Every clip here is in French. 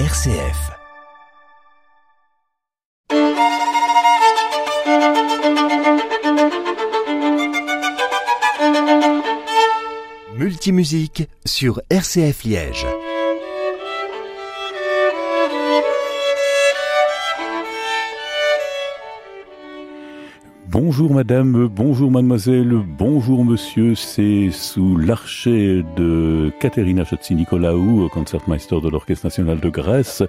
RCF. Multimusique sur RCF Liège. Bonjour madame, bonjour mademoiselle, bonjour monsieur, c'est sous l'archet de Caterina Chatsi-Nicolaou, concertmeister de l'Orchestre National de Grèce,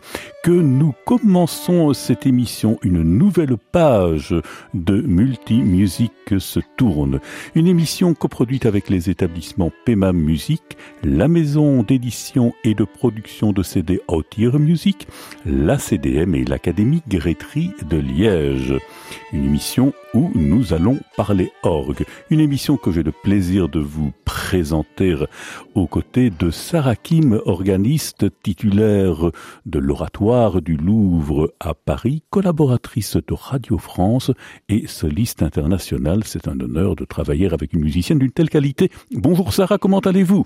que nous commençons cette émission, une nouvelle page de Multimusique se tourne. Une émission coproduite avec les établissements PEMAM Musique, la maison d'édition et de production de CD Autier Music, la CDM et l'Académie Grétry de Liège. Une émission où nous allons parler orgue. Une émission que j'ai le plaisir de vous présenter aux côtés de Sarah Kim, organiste titulaire de l'Oratoire du Louvre à Paris, collaboratrice de Radio France et soliste internationale. C'est un honneur de travailler avec une musicienne d'une telle qualité. Bonjour Sarah, comment allez-vous?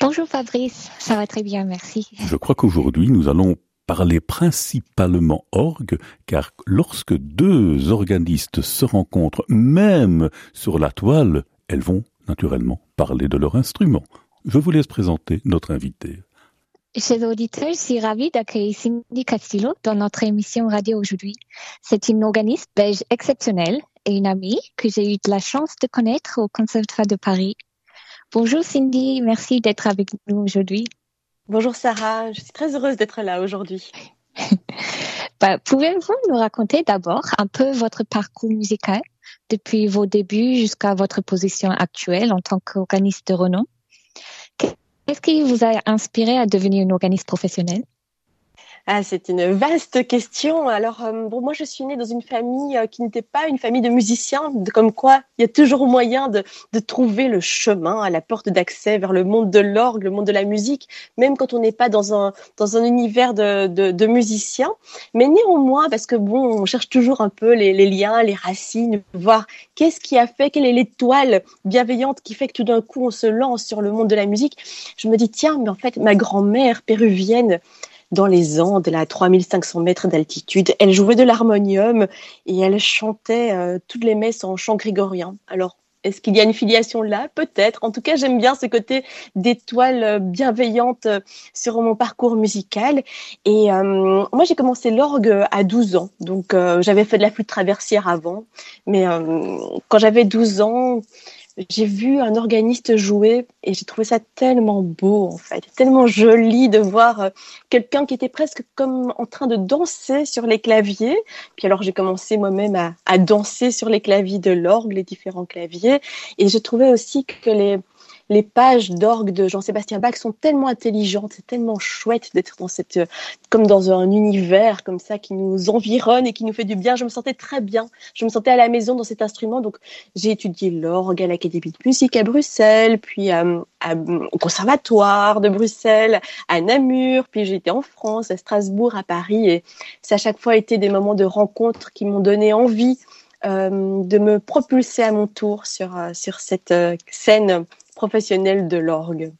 Bonjour Fabrice, ça va très bien, merci. Je crois qu'aujourd'hui nous allons parler principalement orgue, car lorsque deux organistes se rencontrent, même sur la toile, elles vont naturellement parler de leur instrument. Je vous laisse présenter notre invité. Chers auditeurs, je suis ravie d'accueillir Cindy Castillo dans notre émission radio aujourd'hui. C'est une organiste belge exceptionnelle et une amie que j'ai eu de la chance de connaître au Conservatoire de Paris. Bonjour Cindy, merci d'être avec nous aujourd'hui. Bonjour Sarah, je suis très heureuse d'être là aujourd'hui. bah, Pouvez-vous nous raconter d'abord un peu votre parcours musical depuis vos débuts jusqu'à votre position actuelle en tant qu'organiste de renom? Qu'est-ce qui vous a inspiré à devenir une organiste professionnelle? Ah, c'est une vaste question. Alors, euh, bon, moi, je suis née dans une famille euh, qui n'était pas une famille de musiciens, de, comme quoi il y a toujours moyen de, de trouver le chemin à la porte d'accès vers le monde de l'orgue, le monde de la musique, même quand on n'est pas dans un, dans un univers de, de, musiciens. Mais néanmoins, parce que bon, on cherche toujours un peu les, les liens, les racines, voir qu'est-ce qui a fait, quelle est l'étoile bienveillante qui fait que tout d'un coup on se lance sur le monde de la musique. Je me dis, tiens, mais en fait, ma grand-mère péruvienne, dans les Andes, à 3500 mètres d'altitude. Elle jouait de l'harmonium et elle chantait euh, toutes les messes en chant grégorien. Alors, est-ce qu'il y a une filiation là? Peut-être. En tout cas, j'aime bien ce côté d'étoile euh, bienveillante euh, sur mon parcours musical. Et moi, j'ai commencé l'orgue à 12 ans. Donc, j'avais fait de la flûte traversière avant. Mais quand j'avais 12 ans, j'ai vu un organiste jouer et j'ai trouvé ça tellement beau en fait, tellement joli de voir euh, quelqu'un qui était presque comme en train de danser sur les claviers. Puis alors j'ai commencé moi-même à, à, danser sur les claviers de l'orgue, les différents claviers, et je trouvais aussi que les les pages d'orgue de Jean-Sébastien Bach sont tellement intelligentes, c'est tellement chouette d'être dans cette, comme dans un univers comme ça qui nous environne et qui nous fait du bien. Je me sentais très bien. Je me sentais à la maison dans cet instrument. Donc, j'ai étudié l'orgue à l'Académie de musique à Bruxelles, puis euh, au Conservatoire de Bruxelles, à Namur, puis été en France, à Strasbourg, à Paris. Et ça a chaque fois été des moments de rencontre qui m'ont donné envie euh, de me propulser à mon tour sur, euh, sur cette scène professionnel de l'orgue.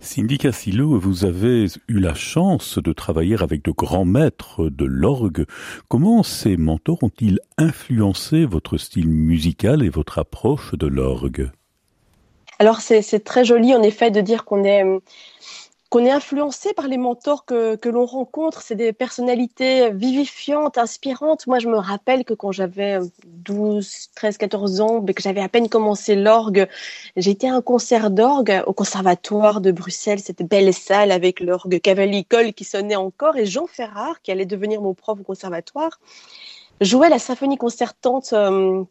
Cindy Cassillo, vous avez eu la chance de travailler avec de grands maîtres de l'orgue. Comment ces mentors ont-ils influencé votre style musical et votre approche de l'orgue? Alors c'est très joli en effet de dire qu'on est qu'on est influencé par les mentors que, l'on rencontre. C'est des personnalités vivifiantes, inspirantes. Moi, je me rappelle que quand j'avais 12, 13, 14 ans, que j'avais à peine commencé l'orgue, j'étais à un concert d'orgue au conservatoire de Bruxelles, cette belle salle avec l'orgue cavalicole qui sonnait encore, et Jean Ferrard, qui allait devenir mon prof au conservatoire, jouait la symphonie concertante euh,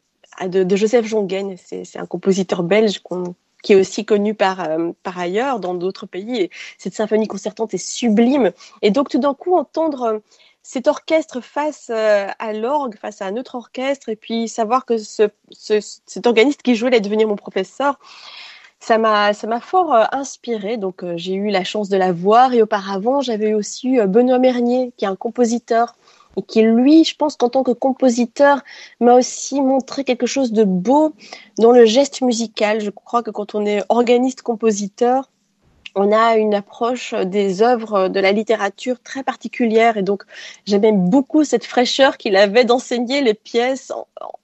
de, de, Joseph Jongen. C'est un compositeur belge qu'on qui est aussi connu par, euh, par ailleurs dans d'autres pays. Et cette symphonie concertante est sublime. Et donc, tout d'un coup, entendre euh, cet orchestre face euh, à l'orgue, face à un autre orchestre, et puis savoir que ce, ce, cet organiste qui jouait allait devenir mon professeur, ça m'a ça m'a fort inspiré donc j'ai eu la chance de la voir et auparavant j'avais aussi Benoît Mernier qui est un compositeur et qui, lui, je pense qu'en tant que compositeur, m'a aussi montré quelque chose de beau dans le geste musical. Je crois que quand on est organiste-compositeur, on a une approche des œuvres de la littérature très particulière et donc j'aimais beaucoup cette fraîcheur qu'il avait d'enseigner les pièces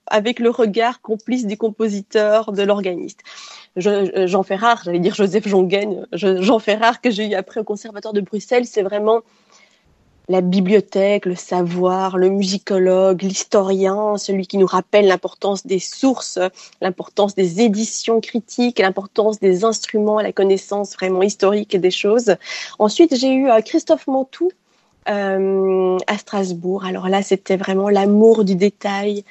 avec le regard complice du compositeur, de l'organiste. Jean Ferrare, j'allais dire Joseph Jongen, Jean Ferrare que j'ai eu après au Conservatoire de Bruxelles, c'est vraiment la bibliothèque, le savoir, le musicologue, l'historien, celui qui nous rappelle l'importance des sources, l'importance des éditions critiques, l'importance des instruments, la connaissance vraiment historique des choses. Ensuite, j'ai eu euh, Christophe Montou, euh, à Strasbourg. Alors là, c'était vraiment l'amour du détail,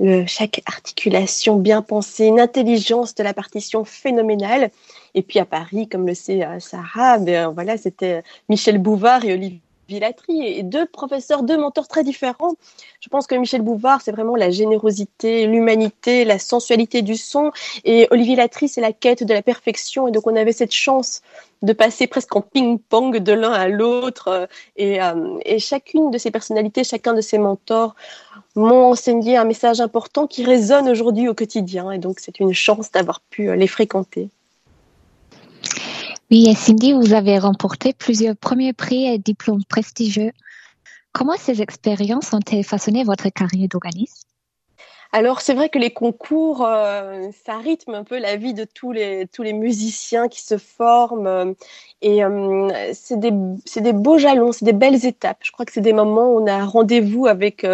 le, chaque articulation bien pensée, une intelligence de la partition phénoménale. Et puis à Paris, comme le sait euh, Sarah, ben, voilà, c'était Michel Bouvard et Olivier Et deux professeurs, deux mentors très différents. Je pense que Michel Bouvard, c'est vraiment la générosité, l'humanité, la sensualité du son. Et Olivier Latry, c'est la quête de la perfection. Et donc, on avait cette chance de passer presque en ping-pong de l'un à l'autre. Et, euh, et, chacune de ces personnalités, chacun de ces mentors m'ont enseigné un message important qui résonne aujourd'hui au quotidien. Et donc, c'est une chance d'avoir pu les fréquenter. Oui, et Cindy, vous avez remporté plusieurs premiers prix et diplômes prestigieux. Comment ces expériences ont-elles façonné votre carrière d'organiste? Alors c'est vrai que les concours, euh, ça rythme un peu la vie de tous les, tous les musiciens qui se forment. Euh, et euh, c'est des, des, beaux jalons, c'est des belles étapes. Je crois que c'est des moments où on a rendez-vous avec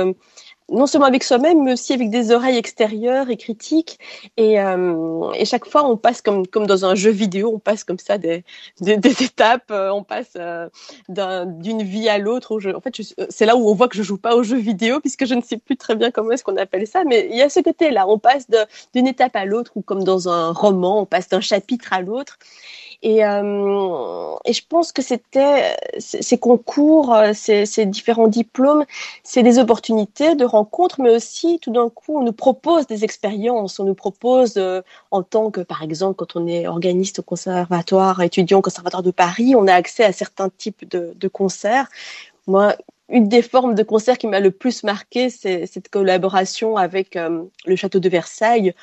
non seulement avec soi-même, mais aussi avec des oreilles extérieures et critiques. Et, euh, et, chaque fois, on passe comme, comme dans un jeu vidéo, on passe comme ça des, des, étapes, euh, on passe euh, d'une vie à l'autre. En fait, c'est là où on voit que je joue pas au jeu vidéo, puisque je ne sais plus très bien comment est-ce qu'on appelle ça. Mais il y a ce côté-là, on passe d'une étape à l'autre, ou comme dans un roman, on passe d'un chapitre à l'autre. Et, euh, et, je pense que c'était ces concours, euh, ces, différents diplômes, c'est des opportunités de rencontres, mais aussi tout d'un coup, on nous propose des expériences. On nous propose, euh, en tant que, par exemple, quand on est organiste au conservatoire, étudiant au conservatoire de Paris, on a accès à certains types de, concerts. Moi, une des formes de concert qui m'a le plus marqué, c'est cette collaboration avec le château de Versailles,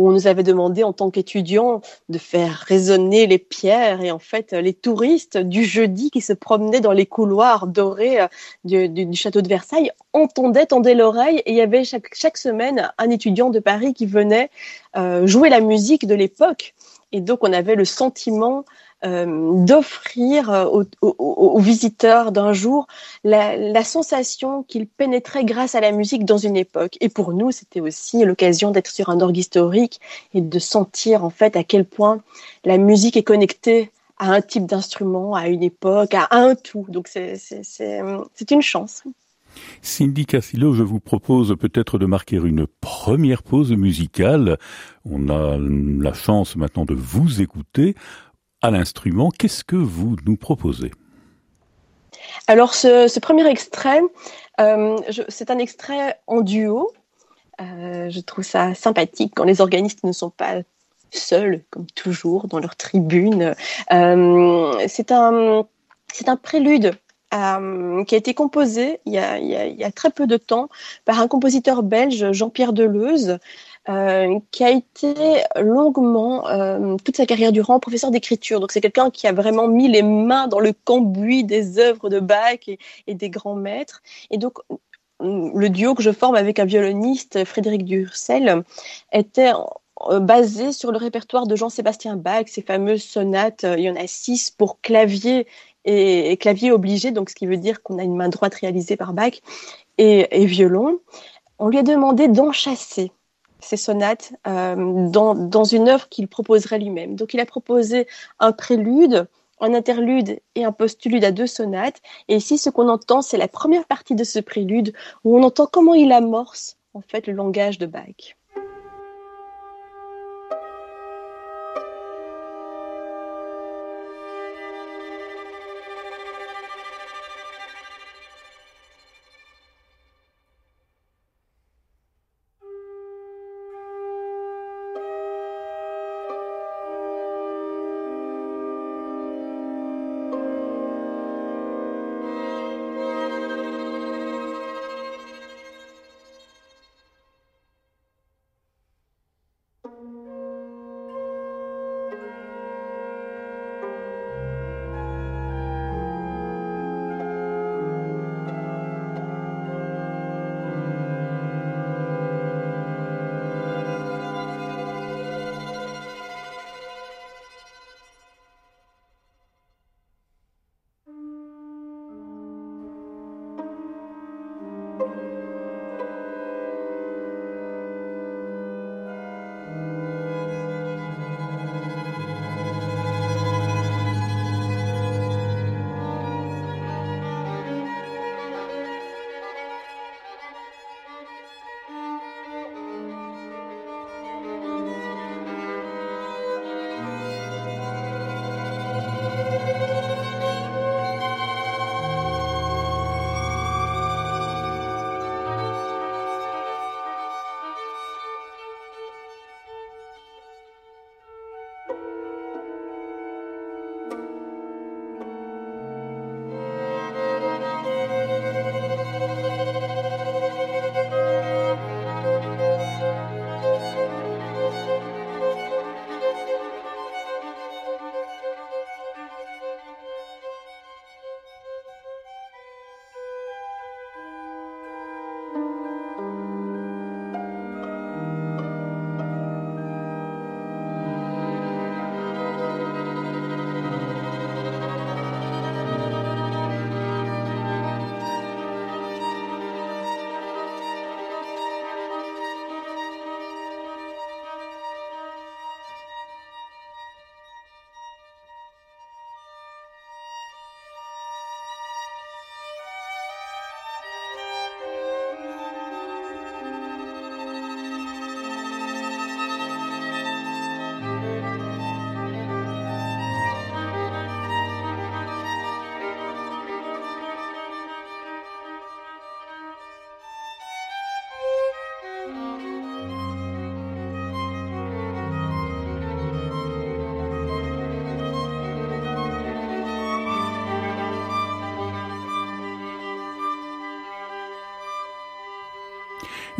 où on nous avait demandé en tant qu'étudiants de faire résonner les pierres et en fait les touristes du jeudi qui se promenaient dans les couloirs dorés euh, du, château de Versailles entendaient, tendaient l'oreille et il y avait chaque, chaque semaine un étudiant de Paris qui venait euh, jouer la musique de l'époque. Et donc on avait le sentiment euh, d'offrir euh, aux, visiteurs d'un jour la, sensation qu'ils pénétraient grâce à la musique dans une époque. Et pour nous, c'était aussi l'occasion d'être sur un orgue historique et de sentir en fait à quel point la musique est connectée à un type d'instrument, à une époque, à un tout. Donc c'est une chance. Cindy Cassillo, je vous propose peut-être de marquer une première pause musicale. On a la chance maintenant de vous écouter à l'instrument. Qu'est-ce que vous nous proposez? Alors, ce, premier extrait, euh, c'est un extrait en duo. Euh, je trouve ça sympathique quand les organistes ne sont pas seuls, comme toujours, dans leur tribune. Euh, c'est un, prélude qui a été composé il y a, très peu de temps par un compositeur belge, Jean-Pierre Deleuze, euh, qui a été longuement, euh, toute sa carrière durant, professeur d'écriture. Donc c'est quelqu'un qui a vraiment mis les mains dans le cambouis des œuvres de Bach et, des grands maîtres. Et donc le duo que je forme avec un violoniste, Frédéric Durcel, était euh, basé sur le répertoire de Jean-Sébastien Bach, ces fameuses sonates, il y en a six pour clavier et, clavier obligé, donc ce qui veut dire qu'on a une main droite réalisée par Bach et, et violon. On lui a demandé d'enchasser ces sonates euh, dans, dans, une œuvre qu'il proposerait lui-même. Donc il a proposé un prélude, un interlude et un postlude à deux sonates. Et ici, ce qu'on entend, c'est la première partie de ce prélude où on entend comment il amorce en fait le langage de Bach.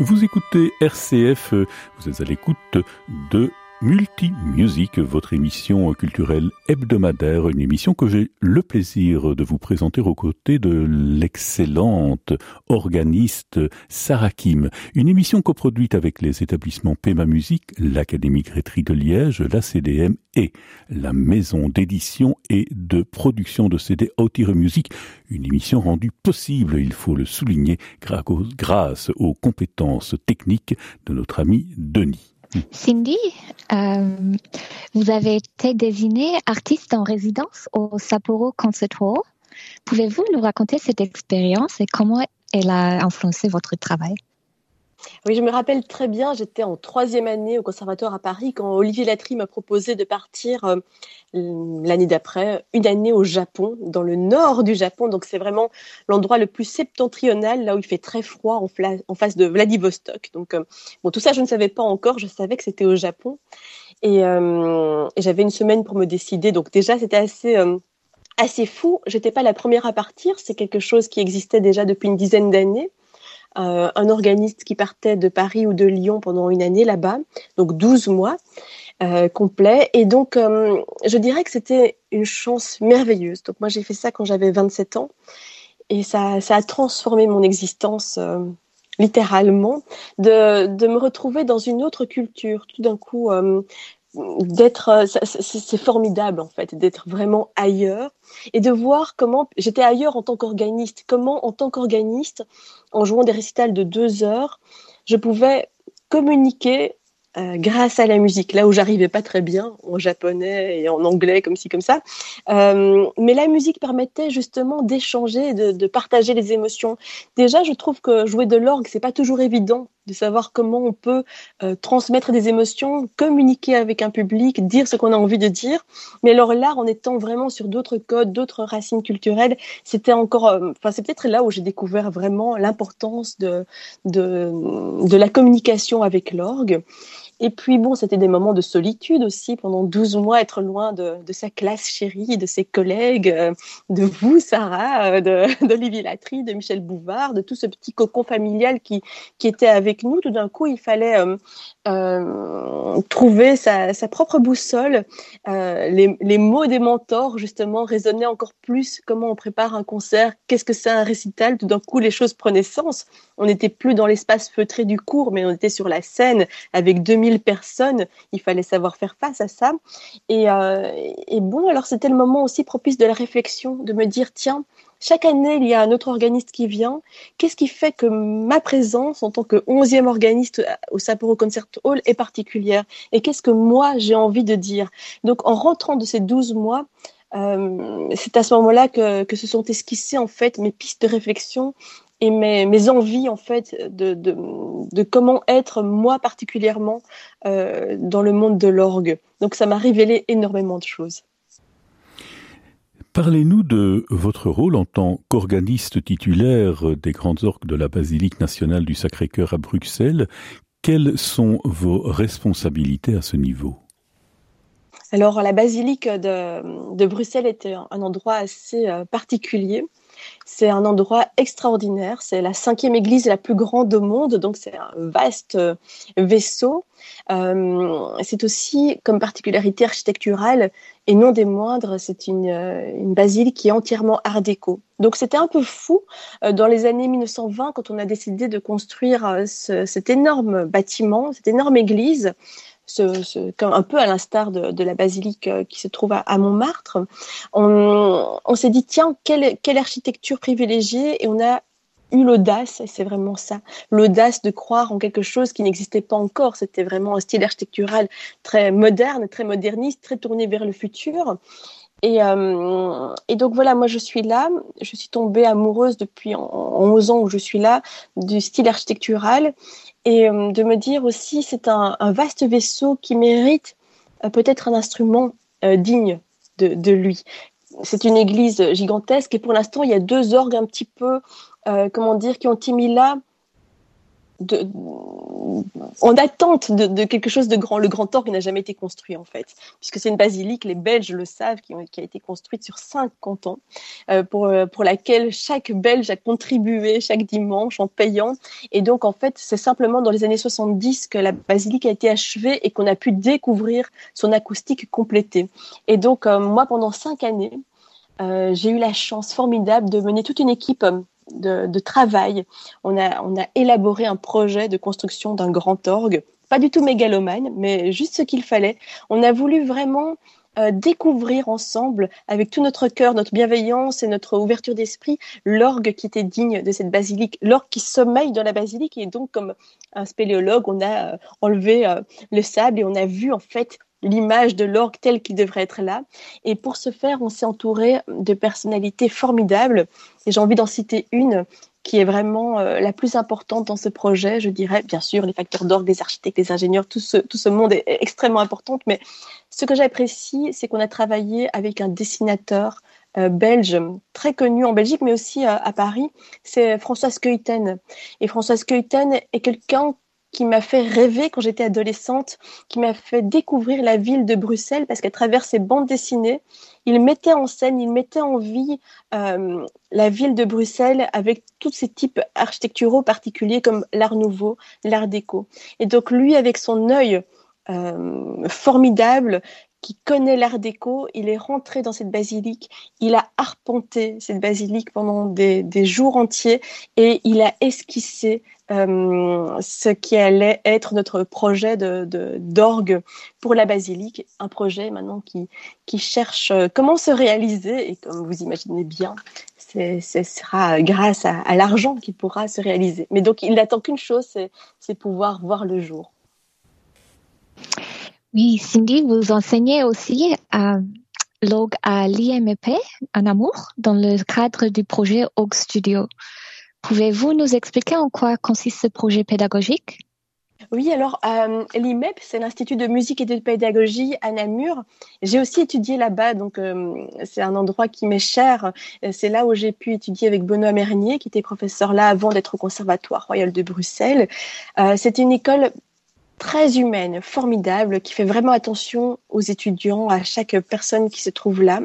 Vous écoutez RCF, vous êtes à l'écoute de Multi-Music, votre émission culturelle hebdomadaire, une émission que j'ai le plaisir de vous présenter aux côtés de l'excellente organiste Sarah Kim. Une émission coproduite avec les établissements Pema Musique, l'Académie Grétry de Liège, la CDM et la maison d'édition et de production de CD Autire Music. Une émission rendue possible, il faut le souligner, grâce aux compétences techniques de notre ami Denis. Cindy, euh, vous avez été désignée artiste en résidence au Sapporo Concert Hall. Pouvez-vous nous raconter cette expérience et comment elle a influencé votre travail? Oui, je me rappelle très bien, j'étais en troisième année au conservatoire à Paris quand Olivier Latry m'a proposé de partir euh, l'année d'après, une année au Japon, dans le nord du Japon. Donc c'est vraiment l'endroit le plus septentrional, là où il fait très froid en, face de Vladivostok. Donc euh, bon, tout ça je ne savais pas encore, je savais que c'était au Japon. Et, euh, et j'avais une semaine pour me décider. Donc déjà c'était assez assez fou. J'étais pas la première à partir. C'est quelque chose qui existait déjà depuis une dizaine d'années. Euh, un organiste qui partait de Paris ou de Lyon pendant une année là-bas, donc 12 mois euh, complets. Et donc, euh, je dirais que c'était une chance merveilleuse. Donc moi, j'ai fait ça quand j'avais 27 ans et ça, ça a transformé mon existence littéralement, de, de, me retrouver dans une autre culture. Tout d'un coup, d'être euh, c'est formidable en fait d'être vraiment ailleurs et de voir comment j'étais ailleurs en tant qu'organiste. Comment en tant qu'organiste en jouant des récitals de deux heures je pouvais communiquer euh, grâce à la musique, là où j'arrivais pas très bien en japonais et en anglais comme ci comme ça, euh, mais la musique permettait justement d'échanger, de, de, partager les émotions. Déjà, je trouve que jouer de l'orgue c'est pas toujours évident de savoir comment on peut euh, transmettre des émotions, communiquer avec un public, dire ce qu'on a envie de dire. Mais alors là, en étant vraiment sur d'autres codes, d'autres racines culturelles, c'était encore, euh, enfin c'est peut-être là où j'ai découvert vraiment l'importance de, de de la communication avec l'orgue. Et puis bon, c'était des moments de solitude aussi pendant 12 mois, être loin de, sa classe chérie, de ses collègues, euh, de vous, Sarah, de d'Olivier Latry, de Michel Bouvard, de tout ce petit cocon familial qui, était avec nous. Tout d'un coup, il fallait euh, euh, trouver sa, propre boussole. Euh, les, les, mots des mentors, justement, résonnaient encore plus. Comment on prépare un concert? Qu'est-ce que c'est un récital? Tout d'un coup, les choses prenaient sens. On n'était plus dans l'espace feutré du cours, mais on était sur la scène avec 2000 personnes. Il fallait savoir faire face à ça. Euh, et, bon, alors c'était le moment aussi propice de la réflexion, de me dire, tiens, chaque année, il y a un autre organiste qui vient. Qu'est-ce qui fait que ma présence en tant que onzième organiste au Sapporo Concert Hall est particulière? Et qu'est-ce que moi, j'ai envie de dire? Donc, en rentrant de ces 12 mois, euh, c'est à ce moment-là que, que se sont esquissées en fait mes pistes de réflexion et mes, mes, envies en fait de, de, de, comment être moi particulièrement euh, dans le monde de l'orgue. Donc ça m'a révélé énormément de choses. Parlez-nous de votre rôle en tant qu'organiste titulaire des grandes orgues de la Basilique nationale du Sacré-Cœur à Bruxelles. Quelles sont vos responsabilités à ce niveau? Alors, la basilique de, de Bruxelles était un endroit assez euh, particulier c'est un endroit extraordinaire. C'est la cinquième église la plus grande au monde, donc c'est un vaste euh, vaisseau. Euh, c'est aussi, comme particularité architecturale, et non des moindres, c'est une, euh, une basilique qui est entièrement art déco. Donc c'était un peu fou dans les années 1920 quand on a décidé de construire cet énorme bâtiment, cette énorme église un peu à l'instar de, la basilique euh, qui se trouve à, Montmartre, on, s'est dit tiens quelle, quelle architecture privilégiée et on a eu l'audace, et c'est vraiment ça, l'audace de croire en quelque chose qui n'existait pas encore. C'était vraiment un style architectural très moderne, très moderniste, très tourné vers le futur. Et, euh, et, donc voilà, moi je suis là, je suis tombée amoureuse depuis en, 11 ans où je suis là du style architectural. Et euh, de me dire aussi c'est un, vaste vaisseau qui mérite euh, peut-être un instrument euh, digne de, de lui. C'est une église gigantesque et pour l'instant il y a deux orgues un petit peu, comment dire, qui ont été mis là de, en attente de, quelque chose de grand. Le grand orgue n'a jamais été construit en fait, puisque c'est une basilique, les Belges le savent, qui, a été construite sur cinq cantons, euh, pour, euh, pour laquelle chaque Belge a contribué chaque dimanche en payant. Et donc en fait, c'est simplement dans les années 70 que la basilique a été achevée et qu'on a pu découvrir son acoustique complétée. Et donc euh, moi, pendant cinq années, j'ai eu la chance formidable de mener toute une équipe de, travail. On a, on a élaboré un projet de construction d'un grand orgue, pas du tout mégalomane, mais juste ce qu'il fallait. On a voulu vraiment euh, découvrir ensemble, avec tout notre cœur, notre bienveillance et notre ouverture d'esprit, l'orgue qui était digne de cette basilique, l'orgue qui sommeille dans la basilique. Et donc, comme un spéléologue, on a euh, enlevé euh, le sable et on a vu en fait l'image de l'orgue tel qu'il devrait être là. Et pour ce faire, on s'est entouré de personnalités formidables. Et j'ai envie d'en citer une qui est vraiment euh, la plus importante dans ce projet, je dirais. Bien sûr, les facteurs d'orgue, les architectes, les ingénieurs, tout ce, tout ce monde est extrêmement important. Mais ce que j'apprécie, c'est qu'on a travaillé avec un dessinateur euh, belge très connu en Belgique, mais aussi euh, à Paris. C'est Françoise Keuten. Et Françoise Keuten est quelqu'un qui m'a fait rêver quand j'étais adolescente, qui m'a fait découvrir la ville de Bruxelles parce qu'à travers ses bandes dessinées, il mettait en scène, il mettait en vie euh, la ville de Bruxelles avec tous ces types architecturaux particuliers comme l'art nouveau, l'art déco. Et donc lui, avec son œil euh, formidable, qui connaît l'art déco, il est rentré dans cette basilique, il a arpenté cette basilique pendant des, jours entiers et il a esquissé euh, ce qui allait être notre projet d'orgue pour la basilique, un projet maintenant qui, qui cherche euh, comment se réaliser et comme vous imaginez bien, ce sera grâce à, à l'argent qu'il pourra se réaliser. Mais donc il n'attend qu'une chose, c'est pouvoir voir le jour. Oui, Cindy, vous enseignez aussi à l'orgue à l'IMEP en amour dans le cadre du projet Org Studio. Pouvez-vous nous expliquer en quoi consiste ce projet pédagogique? Oui, alors euh, l'IMEP, c'est l'Institut de musique et de pédagogie à Namur. J'ai aussi étudié là-bas, donc euh, c'est un endroit qui m'est cher. C'est là où j'ai pu étudier avec Benoît Mernier, qui était professeur là avant d'être au Conservatoire royal de Bruxelles. Euh, c'est une école très humaine, formidable, qui fait vraiment attention aux étudiants, à chaque personne qui se trouve là.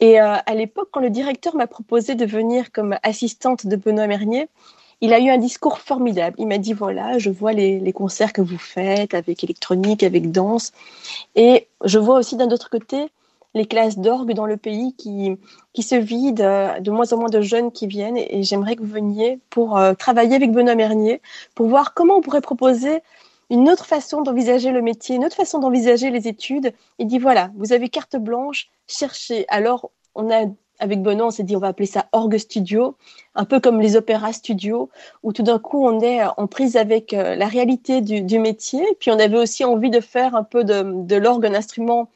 Et euh, à l'époque, quand le directeur m'a proposé de venir comme assistante de Benoît Mernier, il a eu un discours formidable. Il m'a dit voilà, je vois les, les, concerts que vous faites avec électronique, avec danse, et je vois aussi d'un autre côté les classes d'orgue dans le pays qui, qui se vident, euh, de moins en moins de jeunes qui viennent, et j'aimerais que vous veniez pour euh, travailler avec Benoît Mernier, pour voir comment on pourrait proposer une autre façon d'envisager le métier, une autre façon d'envisager les études. Il dit voilà, vous avez carte blanche, cherchez. Alors, on a avec Benoît, on s'est dit on va appeler ça orgue studio, un peu comme les opéras studio, où tout d'un coup on est en prise avec euh, la réalité du, métier. Puis on avait aussi envie de faire un peu de, l'orgue un instrument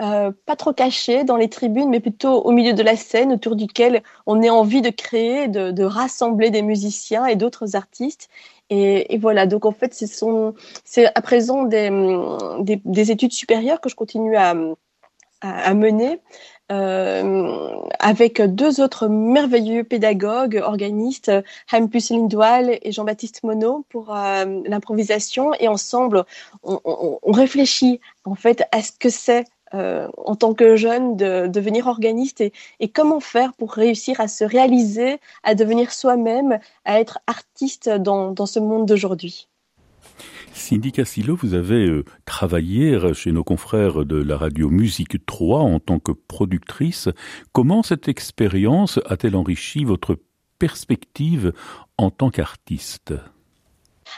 euh, pas trop caché dans les tribunes, mais plutôt au milieu de la scène, autour duquel on a envie de créer, de rassembler des musiciens et d'autres artistes. Et, et, voilà, donc en fait, c'est à présent des, des, des, études supérieures que je continue à, à, mener. Euh, avec deux autres merveilleux pédagogues, organistes, Hampus Lindoil et Jean-Baptiste Monod pour euh, l'improvisation. Et ensemble, on, on, on, réfléchit en fait à ce que c'est euh, en tant que jeune de devenir organiste et, et, comment faire pour réussir à se réaliser, à devenir soi-même, à être artiste dans, dans ce monde d'aujourd'hui? Cindy Cassillo, vous avez euh, travaillé chez nos confrères de la radio Musique 3 en tant que productrice. Comment cette expérience a-t-elle enrichi votre perspective en tant qu'artiste?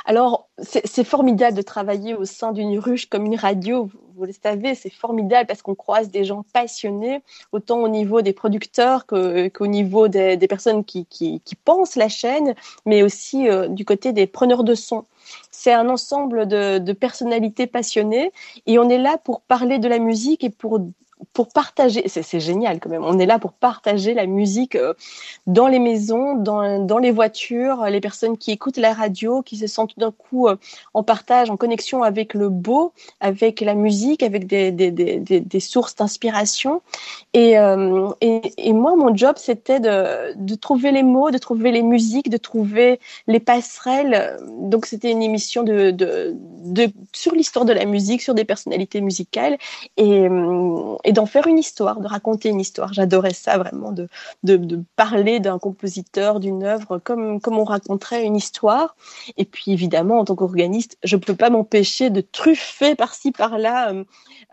Alors, c'est formidable de travailler au sein d'une ruche comme une radio. Vous le savez, c'est formidable parce qu'on croise des gens passionnés, autant au niveau des producteurs qu'au niveau des, personnes qui, pensent la chaîne, mais aussi euh, du côté des preneurs de son. C'est un ensemble de personnalités passionnées et on est là pour parler de la musique et pour pour partager. C'est génial quand même. On est là pour partager la musique euh, dans les maisons, dans, dans les voitures, les personnes qui écoutent la radio, qui se sentent d'un coup euh, en partage, en connexion avec le beau, avec la musique, avec des, des, des, des sources d'inspiration. Et, euh, et, et, moi, mon job, c'était de, de trouver les mots, de trouver les musiques, de trouver les passerelles. Donc, c'était une émission de, de, de sur l'histoire de la musique, sur des personnalités musicales. Et d'en faire une histoire, de raconter une histoire. J'adorais ça vraiment, de, de, de parler d'un compositeur, d'une œuvre, comme, comme on raconterait une histoire. Et puis évidemment, en tant qu'organiste, je ne peux pas m'empêcher de truffer par-ci, par-là euh,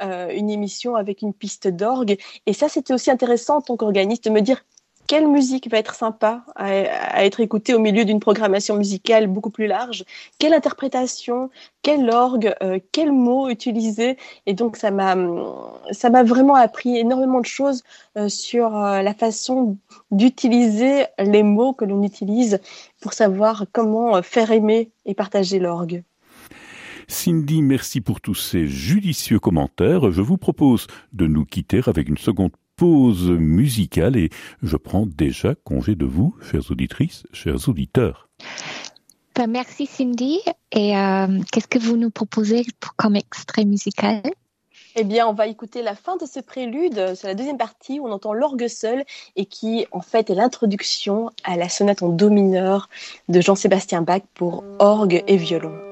euh, une émission avec une piste d'orgue. Et ça, c'était aussi intéressant en tant qu'organiste de me dire quelle musique va être sympa à, être écoutée au milieu d'une programmation musicale beaucoup plus large, quelle interprétation, quel orgue, euh, quel mot utiliser? Et donc ça m'a vraiment appris énormément de choses euh, sur euh, la façon d'utiliser les mots que l'on utilise pour savoir comment faire aimer et partager l'orgue. Cindy, merci pour tous ces judicieux commentaires. Je vous propose de nous quitter avec une seconde pause musicale et je prends déjà congé de vous, chères auditrices, chers auditeurs. Ben, merci Cindy. Et euh, qu'est-ce que vous nous proposez comme extrait musical? Eh bien, on va écouter la fin de ce prélude. C'est la deuxième partie où on entend l'orgue seul et qui, en fait, est l'introduction à la sonate en do mineur de Jean-Sébastien Bach pour orgue et violon.